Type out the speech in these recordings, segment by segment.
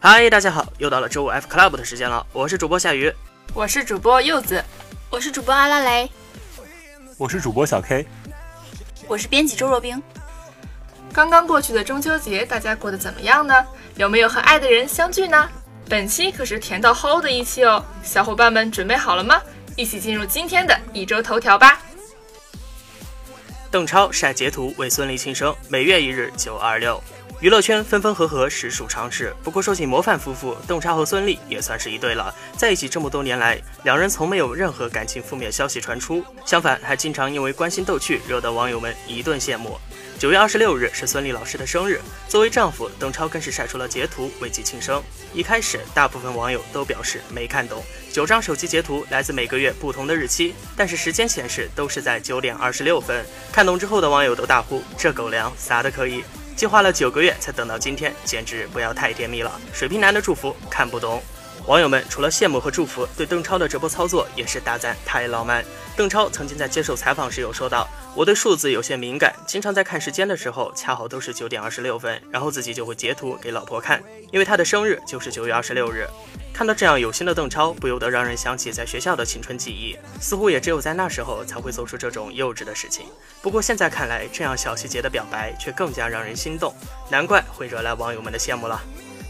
嗨，大家好，又到了周五 F Club 的时间了，我是主播夏雨，我是主播柚子，我是主播阿拉蕾，我是主播小 K，我是编辑周若冰。刚刚过去的中秋节，大家过得怎么样呢？有没有和爱的人相聚呢？本期可是甜到齁的一期哦，小伙伴们准备好了吗？一起进入今天的一周头条吧。邓超晒截图为孙俪庆生，每月一日九二六。娱乐圈分分合合实属常事，不过说起模范夫妇，邓超和孙俪也算是一对了。在一起这么多年来，两人从没有任何感情负面消息传出，相反还经常因为关心逗趣，惹得网友们一顿羡慕。九月二十六日是孙俪老师的生日，作为丈夫，邓超更是晒出了截图为其庆生。一开始，大部分网友都表示没看懂，九张手机截图来自每个月不同的日期，但是时间显示都是在九点二十六分。看懂之后的网友都大呼：“这狗粮撒的可以！”计划了九个月才等到今天，简直不要太甜蜜了。水瓶男的祝福看不懂，网友们除了羡慕和祝福，对邓超的这波操作也是大赞太浪漫。邓超曾经在接受采访时有说到：“我对数字有些敏感，经常在看时间的时候，恰好都是九点二十六分，然后自己就会截图给老婆看，因为他的生日就是九月二十六日。”看到这样有心的邓超，不由得让人想起在学校的青春记忆，似乎也只有在那时候才会做出这种幼稚的事情。不过现在看来，这样小细节的表白却更加让人心动，难怪会惹来网友们的羡慕了。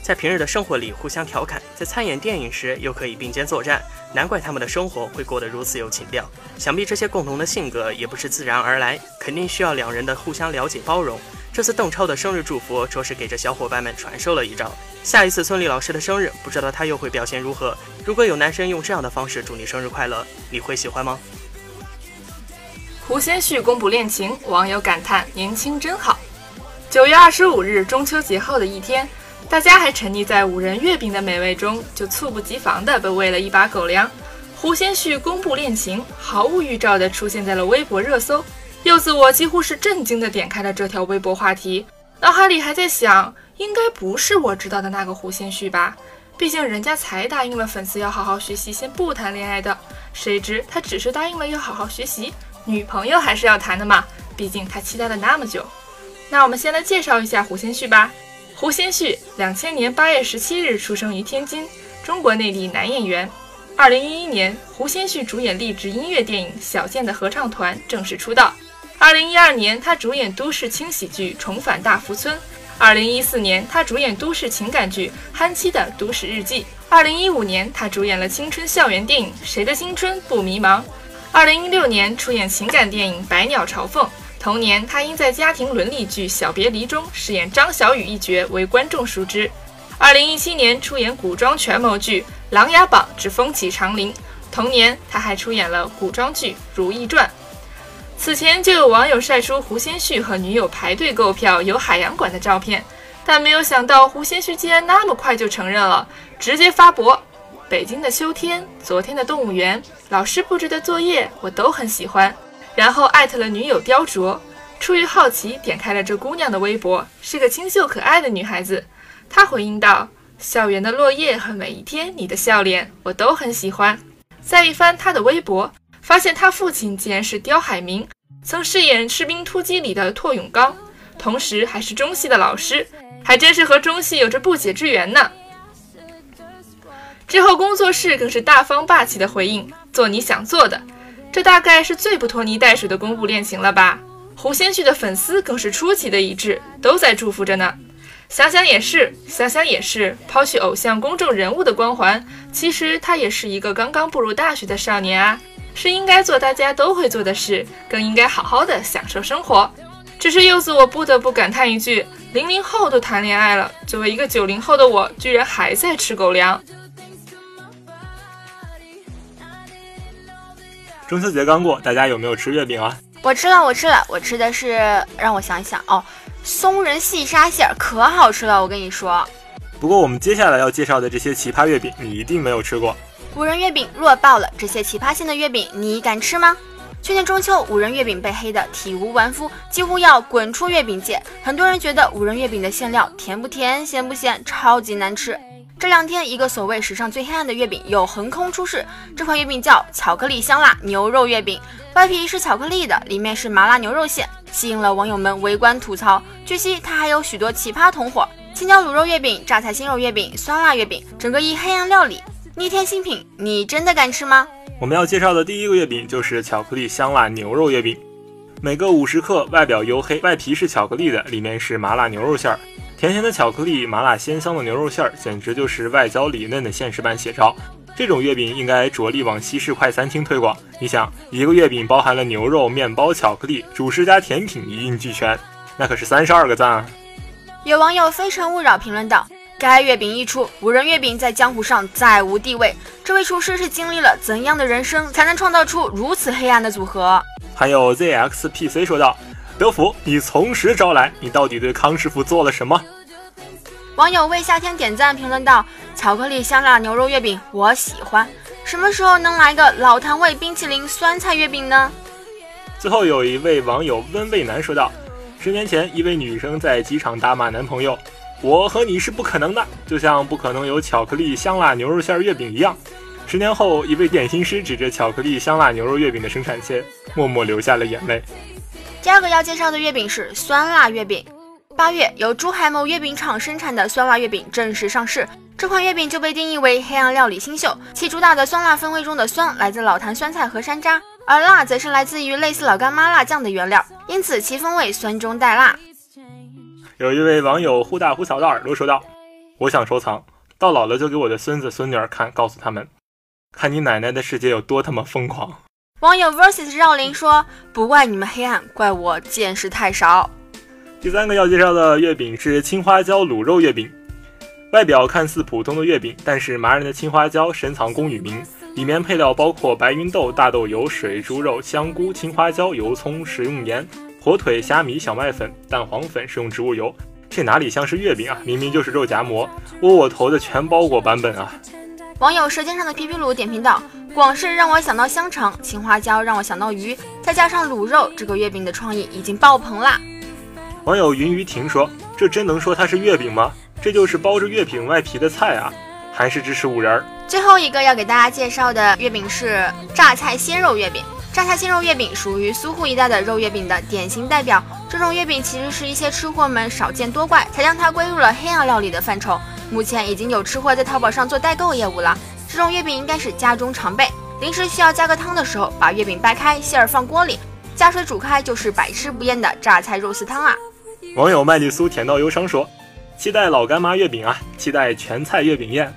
在平日的生活里互相调侃，在参演电影时又可以并肩作战，难怪他们的生活会过得如此有情调。想必这些共同的性格也不是自然而来，肯定需要两人的互相了解包容。这次邓超的生日祝福，着实给这小伙伴们传授了一招。下一次孙俪老师的生日，不知道他又会表现如何。如果有男生用这样的方式祝你生日快乐，你会喜欢吗？胡先煦公布恋情，网友感叹年轻真好。九月二十五日，中秋节后的一天，大家还沉溺在五仁月饼的美味中，就猝不及防地被喂了一把狗粮。胡先煦公布恋情，毫无预兆地出现在了微博热搜。柚子，我几乎是震惊地点开了这条微博话题，脑海里还在想，应该不是我知道的那个胡先煦吧？毕竟人家才答应了粉丝要好好学习，先不谈恋爱的。谁知他只是答应了要好好学习，女朋友还是要谈的嘛？毕竟他期待了那么久。那我们先来介绍一下胡先煦吧。胡先煦，两千年八月十七日出生于天津，中国内地男演员。二零一一年，胡先煦主演励志音乐电影《小贱的合唱团》，正式出道。二零一二年，他主演都市轻喜剧《重返大福村》。二零一四年，他主演都市情感剧《憨妻的都市日记》。二零一五年，他主演了青春校园电影《谁的青春不迷茫》。二零一六年，出演情感电影《百鸟朝凤》。同年，他因在家庭伦理剧《小别离》中饰演张小雨一角为观众熟知。二零一七年，出演古装权谋剧《琅琊榜之风起长林》。同年，他还出演了古装剧《如懿传》。此前就有网友晒出胡先煦和女友排队购票游海洋馆的照片，但没有想到胡先煦竟然那么快就承认了，直接发博：北京的秋天，昨天的动物园，老师布置的作业我都很喜欢。然后艾特了女友雕琢，出于好奇点开了这姑娘的微博，是个清秀可爱的女孩子。她回应道：校园的落叶和每一天你的笑脸，我都很喜欢。再一翻她的微博。发现他父亲竟然是刁海明，曾饰演《士兵突击》里的拓永刚，同时还是中戏的老师，还真是和中戏有着不解之缘呢。之后工作室更是大方霸气的回应：“做你想做的。”这大概是最不拖泥带水的公布恋情了吧？胡先煦的粉丝更是出奇的一致，都在祝福着呢。想想也是，想想也是，抛去偶像公众人物的光环，其实他也是一个刚刚步入大学的少年啊。是应该做大家都会做的事，更应该好好的享受生活。只是柚子，我不得不感叹一句：零零后都谈恋爱了，作为一个九零后的我，居然还在吃狗粮。中秋节刚过，大家有没有吃月饼啊？我吃了，我吃了，我吃的是，让我想一想哦，松仁细沙馅儿，可好吃了，我跟你说。不过我们接下来要介绍的这些奇葩月饼，你一定没有吃过。五仁月饼弱爆了，这些奇葩馅的月饼你敢吃吗？去年中秋，五仁月饼被黑得体无完肤，几乎要滚出月饼界。很多人觉得五仁月饼的馅料甜不甜、咸不咸，超级难吃。这两天，一个所谓史上最黑暗的月饼又横空出世，这款月饼叫巧克力香辣牛肉月饼，外皮是巧克力的，里面是麻辣牛肉馅，吸引了网友们围观吐槽。据悉，它还有许多奇葩同伙。青椒卤肉月饼、榨菜鲜肉月饼、酸辣月饼，整个一黑暗料理，逆天新品，你真的敢吃吗？我们要介绍的第一个月饼就是巧克力香辣牛肉月饼，每个五十克，外表黝黑，外皮是巧克力的，里面是麻辣牛肉馅儿，甜甜的巧克力，麻辣鲜香的牛肉馅儿，简直就是外焦里嫩的现实版写照。这种月饼应该着力往西式快餐厅推广。你想，一个月饼包含了牛肉、面包、巧克力，主食加甜品一应俱全，那可是三十二个赞啊！有网友《非诚勿扰》评论道：“该月饼一出，五仁月饼在江湖上再无地位。这位厨师是经历了怎样的人生，才能创造出如此黑暗的组合？”还有 ZXPC 说道：“德福，你从实招来，你到底对康师傅做了什么？”网友为夏天点赞评论道：“巧克力香辣牛肉月饼我喜欢，什么时候能来个老坛味冰淇淋酸菜月饼呢？”最后有一位网友温卫南说道。十年前，一位女生在机场大骂男朋友：“我和你是不可能的，就像不可能有巧克力香辣牛肉馅月饼一样。”十年后，一位点心师指着巧克力香辣牛肉月饼的生产线，默默流下了眼泪。第二个要介绍的月饼是酸辣月饼。八月，由珠海某月饼厂生产的酸辣月饼正式上市，这款月饼就被定义为黑暗料理新秀，其主打的酸辣风味中的酸来自老坛酸菜和山楂。而辣则是来自于类似老干妈辣酱的原料，因此其风味酸中带辣。有一位网友忽大忽小的耳朵说道：“我想收藏，到老了就给我的孙子孙女儿看，告诉他们，看你奶奶的世界有多他妈疯狂。”网友 versus 绕林说：“不怪你们黑暗，怪我见识太少。”第三个要介绍的月饼是青花椒卤肉月饼，外表看似普通的月饼，但是麻人的青花椒深藏功与名。里面配料包括白芸豆、大豆油、水、猪肉、香菇、青花椒、油葱、食用盐、火腿、虾米、小麦粉、蛋黄粉，食用植物油。这哪里像是月饼啊？明明就是肉夹馍，窝窝头的全包裹版本啊！网友舌尖上的皮皮鲁点评道：“广式让我想到香肠，青花椒让我想到鱼，再加上卤肉，这个月饼的创意已经爆棚啦！”网友云雨婷说：“这真能说它是月饼吗？这就是包着月饼外皮的菜啊！”还是支持五仁儿。最后一个要给大家介绍的月饼是榨菜鲜肉月饼。榨菜鲜肉月饼属于苏沪一带的肉月饼的典型代表。这种月饼其实是一些吃货们少见多怪，才将它归入了黑暗料理的范畴。目前已经有吃货在淘宝上做代购业务了。这种月饼应该是家中常备，临时需要加个汤的时候，把月饼掰开，馅儿放锅里，加水煮开，就是百吃不厌的榨菜肉丝汤啊！网友麦丽苏甜到忧伤说：“期待老干妈月饼啊，期待全菜月饼宴。”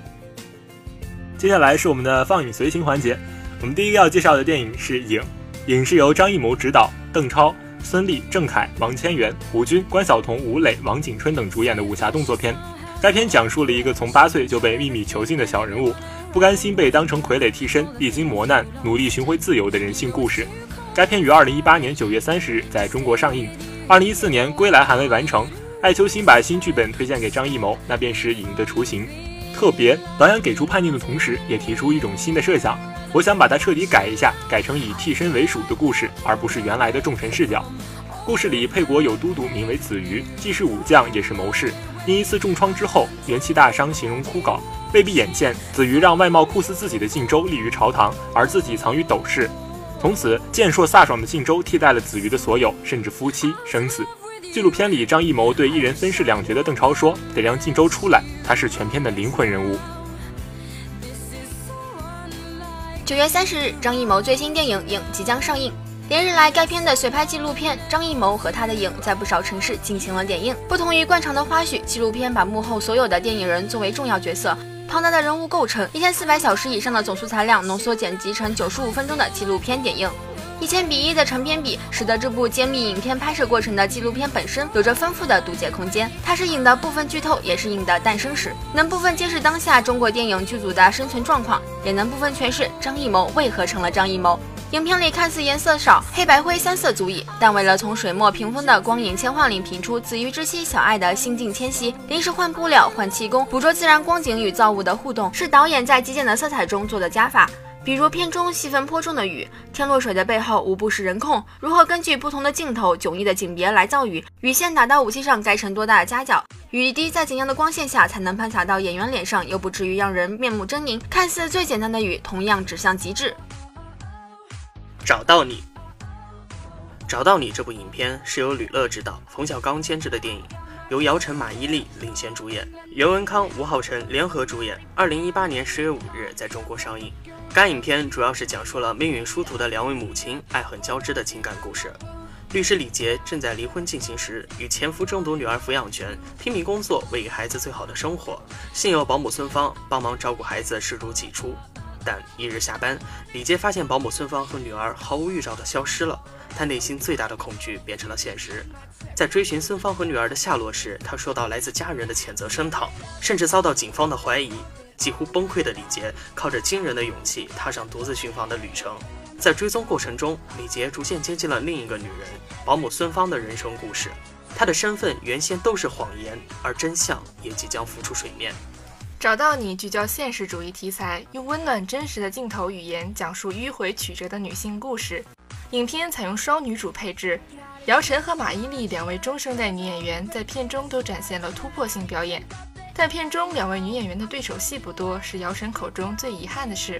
接下来是我们的放映随行环节。我们第一个要介绍的电影是《影》，《影》是由张艺谋执导，邓超、孙俪、郑恺、王千源、胡军、关晓彤、吴磊、王景春等主演的武侠动作片。该片讲述了一个从八岁就被秘密囚禁的小人物，不甘心被当成傀儡替身，历经磨难，努力寻回自由的人性故事。该片于二零一八年九月三十日在中国上映，二零一四年归来还未完成。艾秋新把新剧本推荐给张艺谋，那便是《影》的雏形。特别导演给出判定的同时，也提出一种新的设想。我想把它彻底改一下，改成以替身为属的故事，而不是原来的众神视角。故事里沛国有都督，名为子瑜，既是武将，也是谋士。因一次重创之后，元气大伤，形容枯槁。未必眼见，子瑜让外貌酷似自己的晋州立于朝堂，而自己藏于斗室。从此，健硕飒爽的晋州替代了子瑜的所有，甚至夫妻生死。纪录片里，张艺谋对一人分饰两角的邓超说：“得让晋州出来，他是全片的灵魂人物。”九月三十日，张艺谋最新电影《影》即将上映。连日来，该片的随拍纪录片，张艺谋和他的影在不少城市进行了点映。不同于惯常的花絮，纪录片把幕后所有的电影人作为重要角色，庞大的人物构成，一千四百小时以上的总素材量浓缩剪辑成九十五分钟的纪录片点映。一千比一的成片比，使得这部揭秘影片拍摄过程的纪录片本身有着丰富的读解空间。它是影的部分剧透，也是影的诞生史，能部分揭示当下中国电影剧组的生存状况，也能部分诠释张艺谋为何成了张艺谋。影片里看似颜色少，黑白灰三色足矣，但为了从水墨屏风的光影切换里品出子瑜之妻小爱的心境迁徙，临时换布料、换气功，捕捉自然光景与造物的互动，是导演在极简的色彩中做的加法。比如片中细分颇重的雨，天落水的背后无不是人控。如何根据不同的镜头、迥异的景别来造雨？雨线打到武器上该成多大的夹角？雨滴在怎样的光线下才能喷洒到演员脸上，又不至于让人面目狰狞？看似最简单的雨，同样指向极致。找到你，找到你这部影片是由吕乐执导、冯小刚监制的电影。由姚晨、马伊琍领衔主演，袁文康、吴昊辰联合主演，二零一八年十月五日在中国上映。该影片主要是讲述了命运殊途的两位母亲爱恨交织的情感故事。律师李杰正在离婚进行时，与前夫争夺女儿抚养权，拼命工作，为孩子最好的生活。幸有保姆孙芳帮忙照顾孩子，视如己出。但一日下班，李杰发现保姆孙芳和女儿毫无预兆地消失了，他内心最大的恐惧变成了现实。在追寻孙芳和女儿的下落时，他受到来自家人的谴责声讨，甚至遭到警方的怀疑。几乎崩溃的李杰靠着惊人的勇气踏上独自寻访的旅程。在追踪过程中，李杰逐渐接近了另一个女人保姆孙芳的人生故事。她的身份原先都是谎言，而真相也即将浮出水面。找到你聚焦现实主义题材，用温暖真实的镜头语言讲述迂回曲折的女性故事。影片采用双女主配置，姚晨和马伊琍两位中生代女演员在片中都展现了突破性表演。但片中两位女演员的对手戏不多，是姚晨口中最遗憾的事。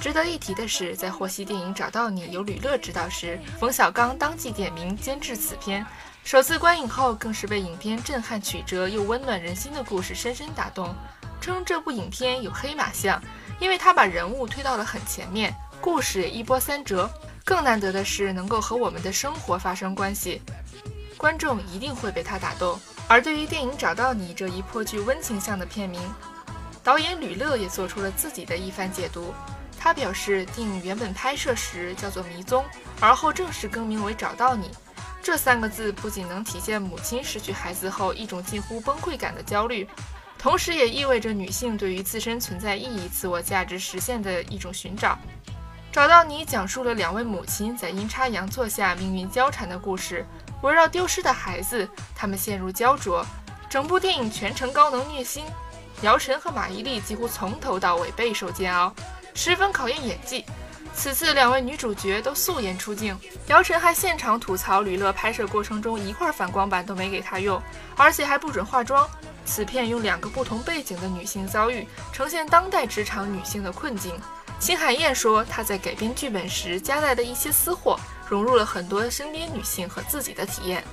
值得一提的是，在获悉电影《找到你》由吕乐执导时，冯小刚当即点名监制此片。首次观影后，更是被影片震撼曲折又温暖人心的故事深深打动，称这部影片有黑马相，因为他把人物推到了很前面，故事一波三折。更难得的是，能够和我们的生活发生关系，观众一定会被他打动。而对于电影《找到你》这一颇具温情向的片名，导演吕乐也做出了自己的一番解读。他表示，电影原本拍摄时叫做《迷踪》，而后正式更名为《找到你》。这三个字不仅能体现母亲失去孩子后一种近乎崩溃感的焦虑，同时也意味着女性对于自身存在意义、自我价值实现的一种寻找。《找到你》讲述了两位母亲在阴差阳错下命运交缠的故事。围绕丢失的孩子，他们陷入焦灼。整部电影全程高能虐心，姚晨和马伊琍几乎从头到尾备受煎熬，十分考验演技。此次两位女主角都素颜出镜，姚晨还现场吐槽吕乐拍摄过程中一块反光板都没给她用，而且还不准化妆。此片用两个不同背景的女性遭遇，呈现当代职场女性的困境。秦海燕说，她在改编剧本时夹带的一些私货。融入了很多身边女性和自己的体验。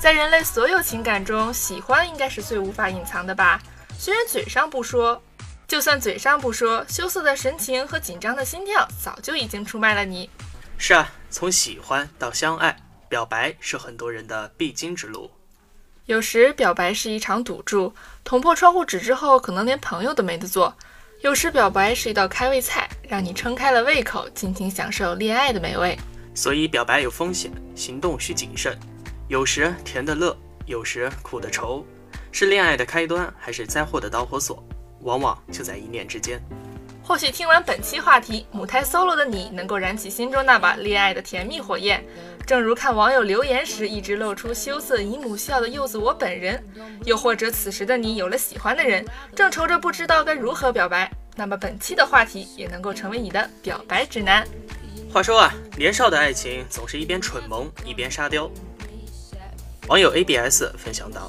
在人类所有情感中，喜欢应该是最无法隐藏的吧？虽然嘴上不说，就算嘴上不说，羞涩的神情和紧张的心跳早就已经出卖了你。是啊，从喜欢到相爱，表白是很多人的必经之路。有时表白是一场赌注，捅破窗户纸之后，可能连朋友都没得做。有时表白是一道开胃菜，让你撑开了胃口，尽情享受恋爱的美味。所以表白有风险，行动需谨慎。有时甜的乐，有时苦的愁，是恋爱的开端，还是灾祸的导火索？往往就在一念之间。或许听完本期话题，母胎 solo 的你能够燃起心中那把恋爱的甜蜜火焰，正如看网友留言时一直露出羞涩姨母笑的柚子我本人；又或者此时的你有了喜欢的人，正愁着不知道该如何表白，那么本期的话题也能够成为你的表白指南。话说啊，年少的爱情总是一边蠢萌一边沙雕。网友 abs 分享到，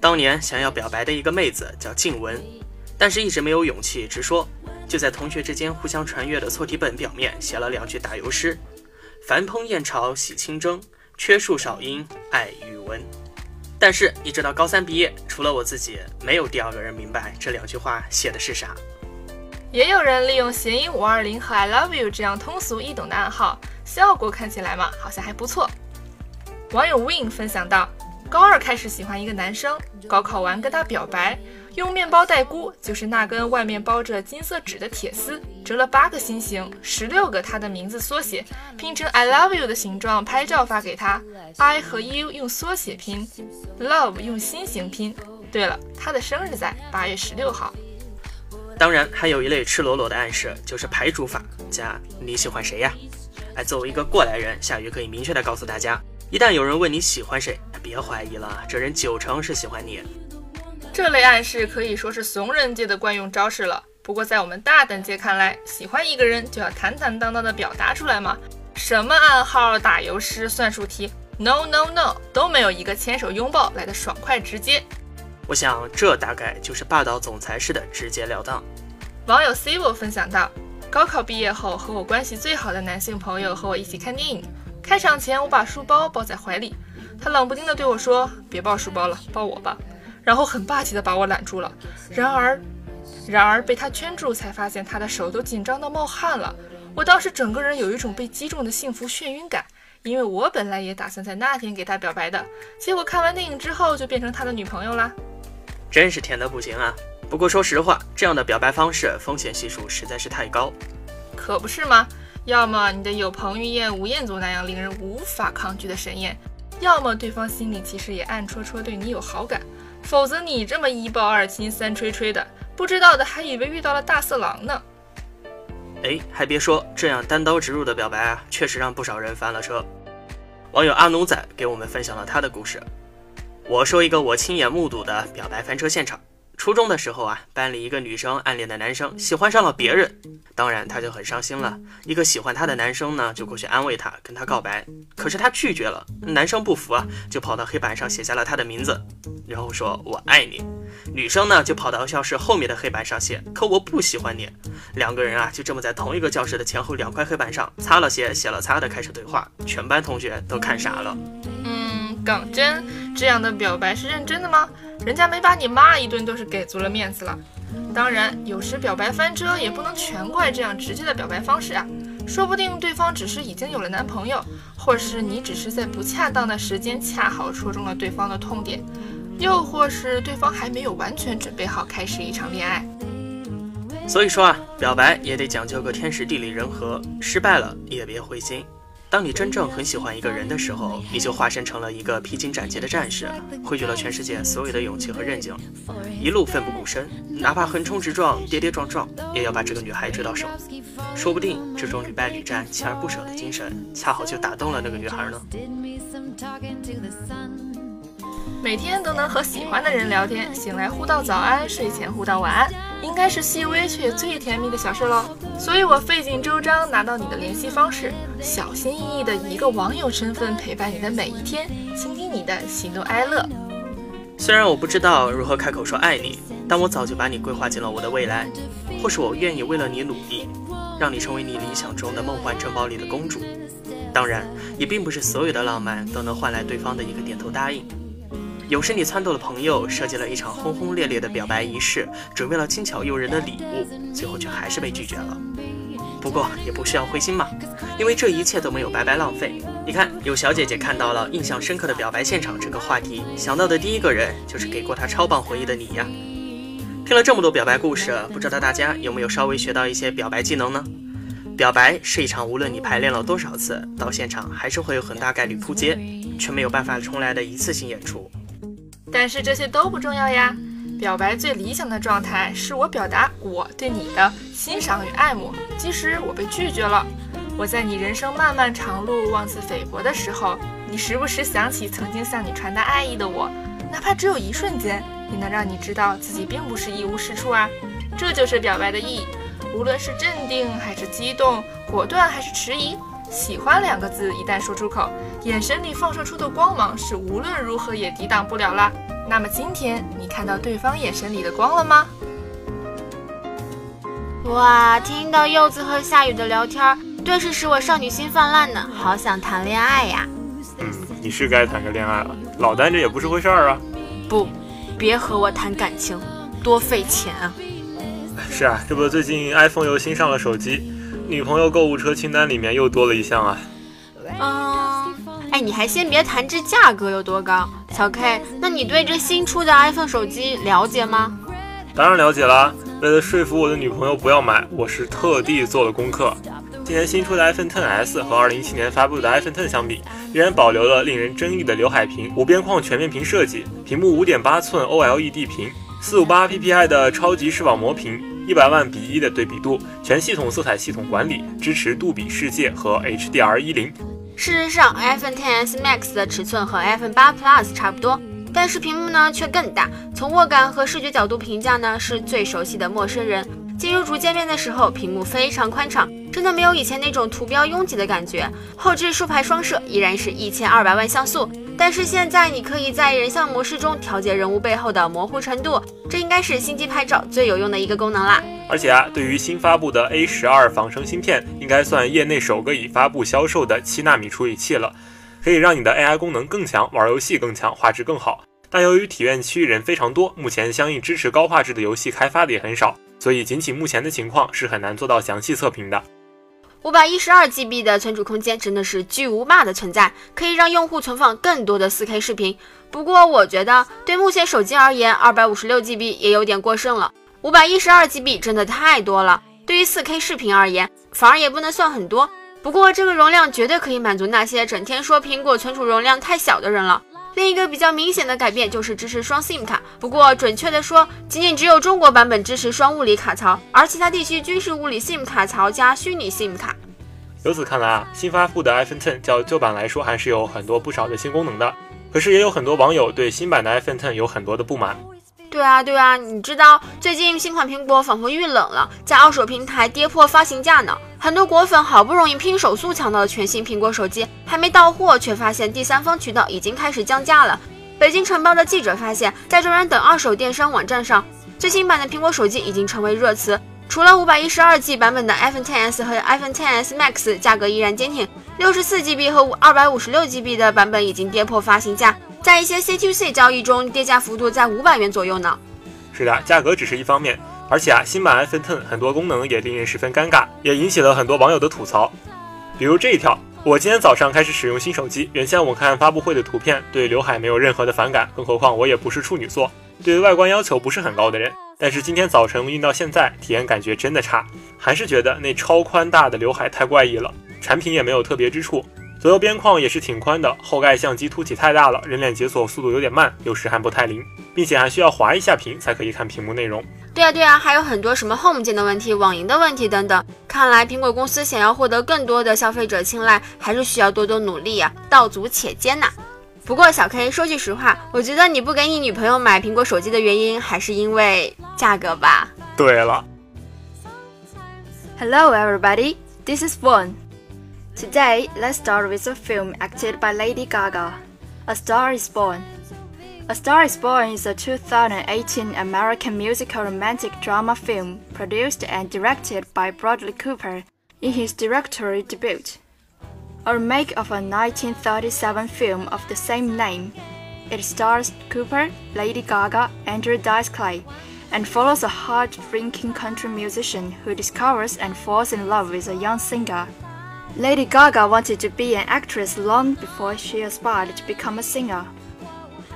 当年想要表白的一个妹子叫静雯，但是一直没有勇气直说。就在同学之间互相传阅的错题本表面写了两句打油诗：“凡烹燕炒喜清蒸，缺树少阴爱语文。”但是，一直到高三毕业，除了我自己，没有第二个人明白这两句话写的是啥。也有人利用谐音“五二零”和 “I love you” 这样通俗易懂的暗号，效果看起来嘛，好像还不错。网友 Win 分享到：高二开始喜欢一个男生，高考完跟他表白。用面包代菇，就是那根外面包着金色纸的铁丝，折了八个心形，十六个他的名字缩写，拼成 I love you 的形状，拍照发给他。I 和 U 用缩写拼，Love 用心形拼。对了，他的生日在八月十六号。当然，还有一类赤裸裸的暗示，就是排除法加你喜欢谁呀？哎，作为一个过来人，夏雨可以明确的告诉大家，一旦有人问你喜欢谁，别怀疑了，这人九成是喜欢你。这类暗示可以说是怂人界的惯用招式了。不过在我们大等界看来，喜欢一个人就要坦坦荡荡的表达出来嘛。什么暗号、打油诗、算术题，no no no，都没有一个牵手拥抱来的爽快直接。我想这大概就是霸道总裁式的直截了当。网友 c i v o 分享到，高考毕业后，和我关系最好的男性朋友和我一起看电影。开场前，我把书包抱在怀里。他冷不丁地对我说：“别抱书包了，抱我吧。”然后很霸气地把我揽住了。然而，然而被他圈住，才发现他的手都紧张到冒汗了。我当时整个人有一种被击中的幸福眩晕感，因为我本来也打算在那天给他表白的，结果看完电影之后就变成他的女朋友啦。真是甜的不行啊！不过说实话，这样的表白方式风险系数实在是太高。可不是吗？要么你得有彭于晏、吴彦祖那样令人无法抗拒的神颜，要么对方心里其实也暗戳戳对你有好感，否则你这么一抱二亲三吹吹的，不知道的还以为遇到了大色狼呢。哎，还别说，这样单刀直入的表白啊，确实让不少人翻了车。网友阿奴仔给我们分享了他的故事。我说一个我亲眼目睹的表白翻车现场。初中的时候啊，班里一个女生暗恋的男生喜欢上了别人，当然她就很伤心了。一个喜欢她的男生呢，就过去安慰她，跟她告白。可是她拒绝了，男生不服啊，就跑到黑板上写下了她的名字，然后说我爱你。女生呢，就跑到教室后面的黑板上写，可我不喜欢你。两个人啊，就这么在同一个教室的前后两块黑板上擦了写，写了擦的开始对话，全班同学都看傻了。嗯，港真这样的表白是认真的吗？人家没把你骂一顿，都是给足了面子了。当然，有时表白翻车也不能全怪这样直接的表白方式啊，说不定对方只是已经有了男朋友，或是你只是在不恰当的时间恰好戳中了对方的痛点，又或是对方还没有完全准备好开始一场恋爱。所以说啊，表白也得讲究个天时地利人和，失败了也别灰心。当你真正很喜欢一个人的时候，你就化身成了一个披荆斩棘的战士，汇聚了全世界所有的勇气和韧劲，一路奋不顾身，哪怕横冲直撞、跌跌撞撞，也要把这个女孩追到手。说不定这种屡败屡战、锲而不舍的精神，恰好就打动了那个女孩呢。每天都能和喜欢的人聊天，醒来互道早安，睡前互道晚安，应该是细微却最甜蜜的小事喽。所以我费尽周章拿到你的联系方式，小心翼翼的以一个网友身份陪伴你的每一天，倾听你的喜怒哀乐。虽然我不知道如何开口说爱你，但我早就把你规划进了我的未来。或是我愿意为了你努力，让你成为你理想中的梦幻城堡里的公主。当然，也并不是所有的浪漫都能换来对方的一个点头答应。有身体颤抖的朋友，设计了一场轰轰烈烈的表白仪式，准备了精巧诱人的礼物，最后却还是被拒绝了。不过也不需要灰心嘛，因为这一切都没有白白浪费。你看，有小姐姐看到了印象深刻的表白现场这个话题，想到的第一个人就是给过她超棒回忆的你呀。听了这么多表白故事，不知道大家有没有稍微学到一些表白技能呢？表白是一场无论你排练了多少次，到现场还是会有很大概率扑街，却没有办法重来的一次性演出。但是这些都不重要呀。表白最理想的状态是我表达我对你的欣赏与爱慕，即使我被拒绝了。我在你人生漫漫长路妄自菲薄的时候，你时不时想起曾经向你传达爱意的我，哪怕只有一瞬间，也能让你知道自己并不是一无是处啊。这就是表白的意义。无论是镇定还是激动，果断还是迟疑，喜欢两个字一旦说出口，眼神里放射出的光芒是无论如何也抵挡不了啦。那么今天你看到对方眼神里的光了吗？哇，听到柚子和夏雨的聊天，顿时使我少女心泛滥呢，好想谈恋爱呀！嗯，你是该谈个恋爱了，老单着也不是回事儿啊。不，别和我谈感情，多费钱啊！是啊，这不最近 iPhone 又新上了手机，女朋友购物车清单里面又多了一项啊。嗯，哎，你还先别谈这价格有多高，小 K，那你对这新出的 iPhone 手机了解吗？当然了解啦，为了说服我的女朋友不要买，我是特地做了功课。今年新出的 iPhone XS 和2017年发布的 iPhone X 相比，依然保留了令人争议的刘海屏、无边框全面屏设计，屏幕5.8寸 OLED 屏。458ppi 的超级视网膜屏，一百万比一的对比度，全系统色彩系统管理，支持杜比世界和 HDR 一零。事实上，iPhone XS Max 的尺寸和 iPhone 八 Plus 差不多，但是屏幕呢却更大。从握感和视觉角度评价呢，是最熟悉的陌生人。进入主界面的时候，屏幕非常宽敞，真的没有以前那种图标拥挤的感觉。后置竖排双摄依然是一千二百万像素。但是现在你可以在人像模式中调节人物背后的模糊程度，这应该是新机拍照最有用的一个功能啦。而且啊，对于新发布的 A 十二仿生芯片，应该算业内首个已发布销售的七纳米处理器了。可以让你的 AI 功能更强，玩游戏更强，画质更好。但由于体验区人非常多，目前相应支持高画质的游戏开发的也很少，所以仅仅目前的情况是很难做到详细测评的。五百一十二 GB 的存储空间真的是巨无霸的存在，可以让用户存放更多的 4K 视频。不过我觉得对目前手机而言，二百五十六 GB 也有点过剩了。五百一十二 GB 真的太多了，对于 4K 视频而言，反而也不能算很多。不过这个容量绝对可以满足那些整天说苹果存储容量太小的人了。另一个比较明显的改变就是支持双 SIM 卡，不过准确的说，仅仅只有中国版本支持双物理卡槽，而其他地区均是物理 SIM 卡槽加虚拟 SIM 卡。由此看来啊，新发布的 iPhone 10较旧版来说还是有很多不少的新功能的。可是也有很多网友对新版的 iPhone 10有很多的不满。对啊，对啊，你知道最近新款苹果仿佛遇冷了，在二手平台跌破发行价呢。很多果粉好不容易拼手速抢到了全新苹果手机，还没到货，却发现第三方渠道已经开始降价了。北京晨报的记者发现，在中原等二手电商网站上，最新版的苹果手机已经成为热词。除了五百一十二 G 版本的 iPhone XS 和 iPhone XS Max 价格依然坚挺，六十四 GB 和二百五十六 GB 的版本已经跌破发行价。在一些 C to C 交易中，跌价幅度在五百元左右呢。是的，价格只是一方面，而且啊，新版 iPhone X 很多功能也令人十分尴尬，也引起了很多网友的吐槽。比如这一条，我今天早上开始使用新手机，原先我看发布会的图片，对刘海没有任何的反感，更何况我也不是处女座，对外观要求不是很高的人。但是今天早晨用到现在，体验感觉真的差，还是觉得那超宽大的刘海太怪异了，产品也没有特别之处。左右边框也是挺宽的，后盖相机凸起太大了，人脸解锁速度有点慢，有时还不太灵，并且还需要滑一下屏才可以看屏幕内容。对啊对啊，还有很多什么 Home 键的问题、网银的问题等等。看来苹果公司想要获得更多的消费者青睐，还是需要多多努力啊，道阻且艰呐。不过小 K 说句实话，我觉得你不给你女朋友买苹果手机的原因，还是因为价格吧？对了。Hello everybody, this is One. Today, let's start with a film acted by Lady Gaga, A Star is Born. A Star is Born is a 2018 American musical romantic drama film produced and directed by Bradley Cooper in his directorial debut. A remake of a 1937 film of the same name. It stars Cooper, Lady Gaga, Andrew Dice Clay, and follows a hard drinking country musician who discovers and falls in love with a young singer. Lady Gaga wanted to be an actress long before she aspired to become a singer.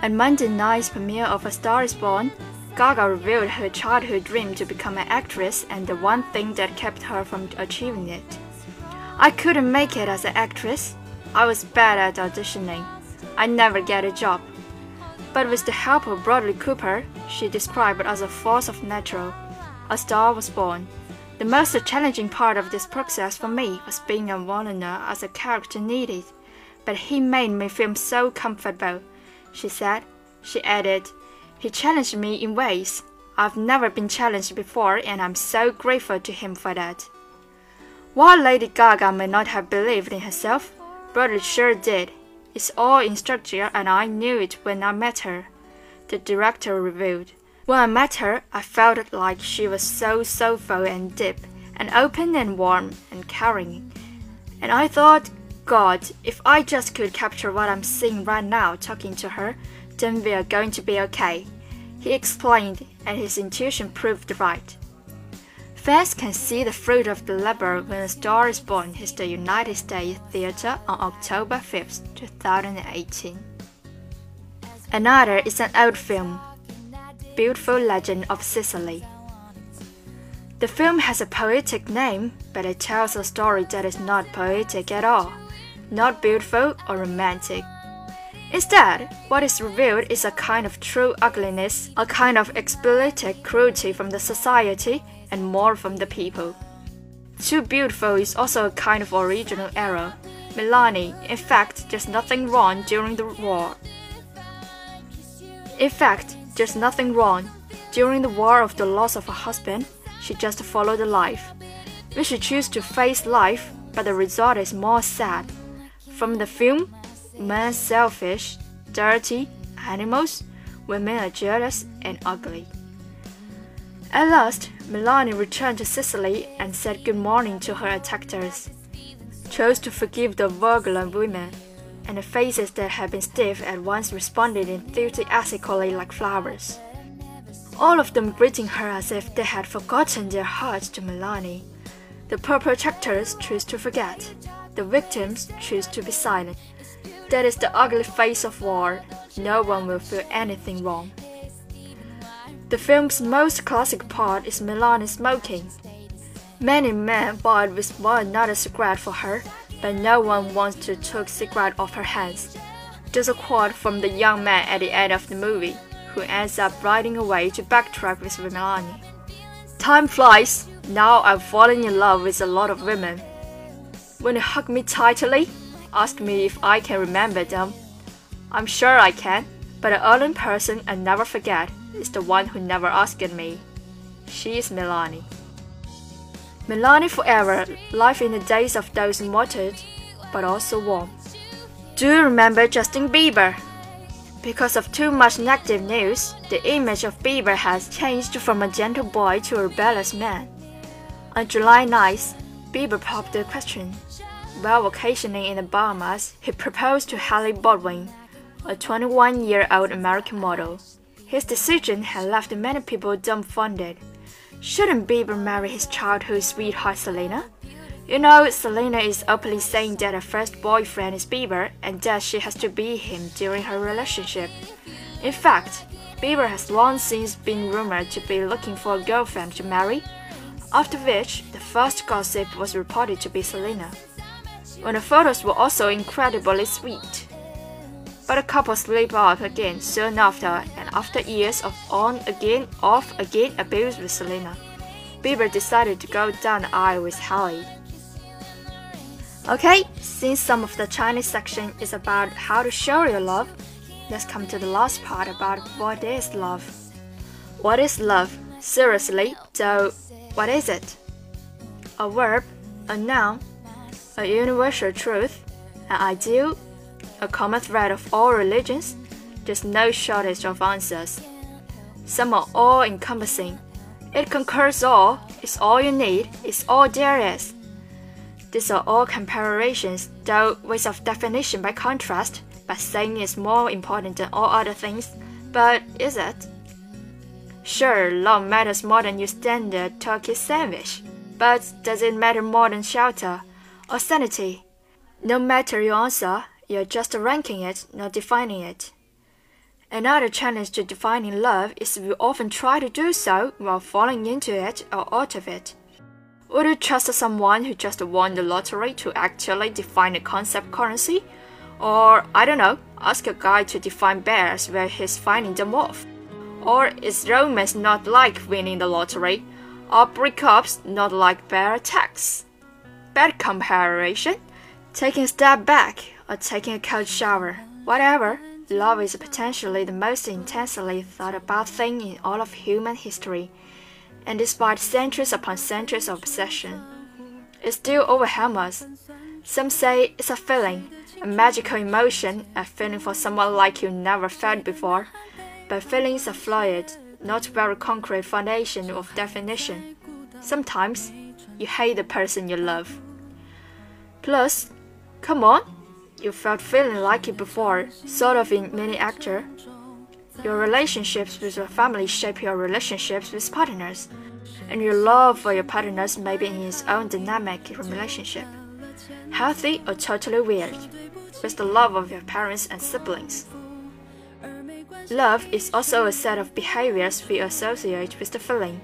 At Monday night's premiere of A Star is Born, Gaga revealed her childhood dream to become an actress and the one thing that kept her from achieving it. I couldn't make it as an actress. I was bad at auditioning. I never get a job. But with the help of Bradley Cooper, she described as a force of nature. A star was born. The most challenging part of this process for me was being a Warner as a character needed, but he made me feel so comfortable, she said. She added, He challenged me in ways I've never been challenged before, and I'm so grateful to him for that. While Lady Gaga may not have believed in herself, Bradley sure did. It's all in structure, and I knew it when I met her, the director revealed. When I met her, I felt like she was so soulful and deep, and open and warm and caring. And I thought, God, if I just could capture what I'm seeing right now talking to her, then we are going to be okay. He explained, and his intuition proved right. Fans can see the fruit of the labor when A Star is Born hits the United States Theater on October 5th, 2018. Another is an old film, Beautiful Legend of Sicily. The film has a poetic name, but it tells a story that is not poetic at all, not beautiful or romantic. Instead, what is revealed is a kind of true ugliness, a kind of explicit cruelty from the society, and more from the people. Too beautiful is also a kind of original error. Milani, in fact, does nothing wrong during the war. In fact, there's nothing wrong. During the war of the loss of her husband, she just followed life. We should choose to face life, but the result is more sad. From the film, men selfish, dirty, animals, women are jealous and ugly. At last, Milani returned to Sicily and said good morning to her attackers, chose to forgive the vulgar women, and the faces that had been stiff at once responded enthusiastically like flowers. All of them greeting her as if they had forgotten their hearts to Melanie. The perpetrators choose to forget. The victims choose to be silent. That is the ugly face of war. No one will feel anything wrong. The film's most classic part is Melanie smoking. Many men bought with one another cigarette for her, but no one wants to take cigarette off her hands. There's a quote from the young man at the end of the movie, who ends up riding away to backtrack with Melanie. Time flies. Now I've fallen in love with a lot of women. When you hug me tightly, ask me if I can remember them. I'm sure I can, but the only person I never forget is the one who never asked me. She is Melanie. Melanie forever life in the days of those immortal, but also warm. Do you remember Justin Bieber? Because of too much negative news, the image of Bieber has changed from a gentle boy to a rebellious man. On July 9th, Bieber popped the question. While vacationing in the Bahamas, he proposed to Hailey Baldwin, a 21 year old American model. His decision had left many people dumbfounded. Shouldn't Bieber marry his childhood sweetheart Selena? You know, Selena is openly saying that her first boyfriend is Bieber and that she has to be him during her relationship. In fact, Bieber has long since been rumored to be looking for a girlfriend to marry, after which the first gossip was reported to be Selena. When the photos were also incredibly sweet. But the couple split up again soon after, and after years of on again, off again abuse with Selena, Bieber decided to go down the aisle with Hailey. Okay, since some of the Chinese section is about how to show your love, let's come to the last part about what is love. What is love? Seriously, so what is it? A verb, a noun, a universal truth, an ideal, a common thread of all religions, there's no shortage of answers. Some are all encompassing. It concurs all, it's all you need, it's all there is. These are all comparisons, though ways of definition by contrast, but saying it's more important than all other things. But is it? Sure, love matters more than your standard turkey sandwich. But does it matter more than shelter or sanity? No matter your answer, you're just ranking it, not defining it. Another challenge to defining love is we often try to do so while falling into it or out of it. Would you trust someone who just won the lottery to actually define the concept currency? Or, I don't know, ask a guy to define bears where he's finding them off? Or is romance not like winning the lottery? Or breakups not like bear attacks? Bad comparison. Taking a step back or taking a cold shower. Whatever, love is potentially the most intensely thought about thing in all of human history. And despite centuries upon centuries of obsession, it still overwhelms us. Some say it's a feeling, a magical emotion, a feeling for someone like you never felt before. But feelings are fluid, not very concrete foundation of definition. Sometimes you hate the person you love. Plus, come on, you felt feeling like it before, sort of in many actor. Your relationships with your family shape your relationships with partners, and your love for your partners may be in its own dynamic relationship, healthy or totally weird, with the love of your parents and siblings. Love is also a set of behaviors we associate with the feeling.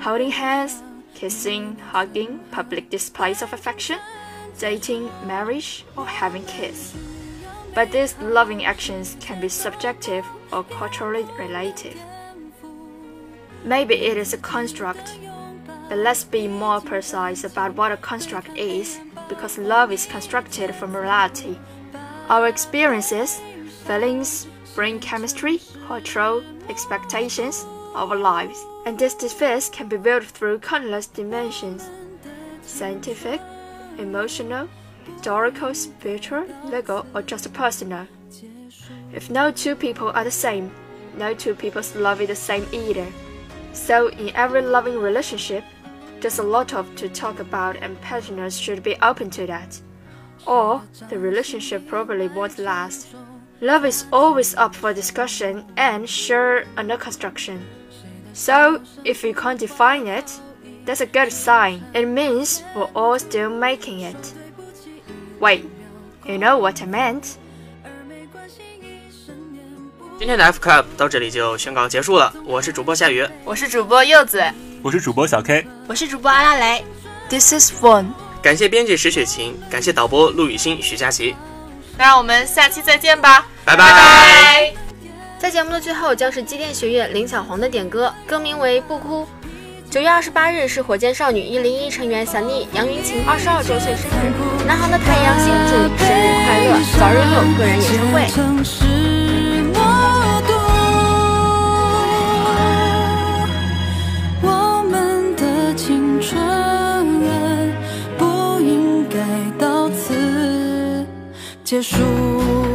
Holding hands, kissing, hugging, public displays of affection, dating, marriage, or having kids. But these loving actions can be subjective or culturally relative. Maybe it is a construct, but let's be more precise about what a construct is, because love is constructed from reality. Our experiences, feelings, brain chemistry, cultural expectations our lives, and this defense can be built through countless dimensions scientific, emotional, historical, spiritual, legal, or just personal. If no two people are the same, no two people's love is the same either. So, in every loving relationship, there's a lot of to talk about, and partners should be open to that. or the relationship probably won't last. Love is always up for discussion and sure under construction. So, if you can't define it, that's a good sign. It means we're all still making it. Wait, you know what I meant? 今天的 F Club 到这里就宣告结束了。我是主播夏雨，我是主播柚子，我是主播小 K，我是主播阿拉蕾。This is fun。感谢编辑石雪琴，感谢导播陆雨欣、徐佳琪。那让我们下期再见吧，拜拜拜。在节目的最后将是机电学院林小黄的点歌，歌名为《不哭》。九月二十八日是火箭少女一零一成员小妮杨云晴二十二周岁生日，南航的太阳星祝你生日快乐，早日拥有个人演唱会。结束。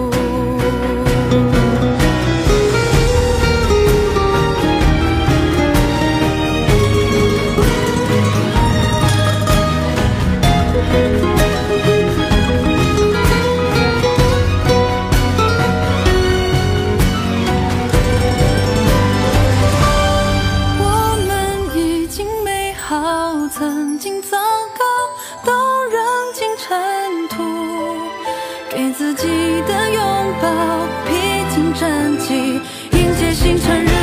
自己的拥抱，披荆斩棘，迎接星辰日。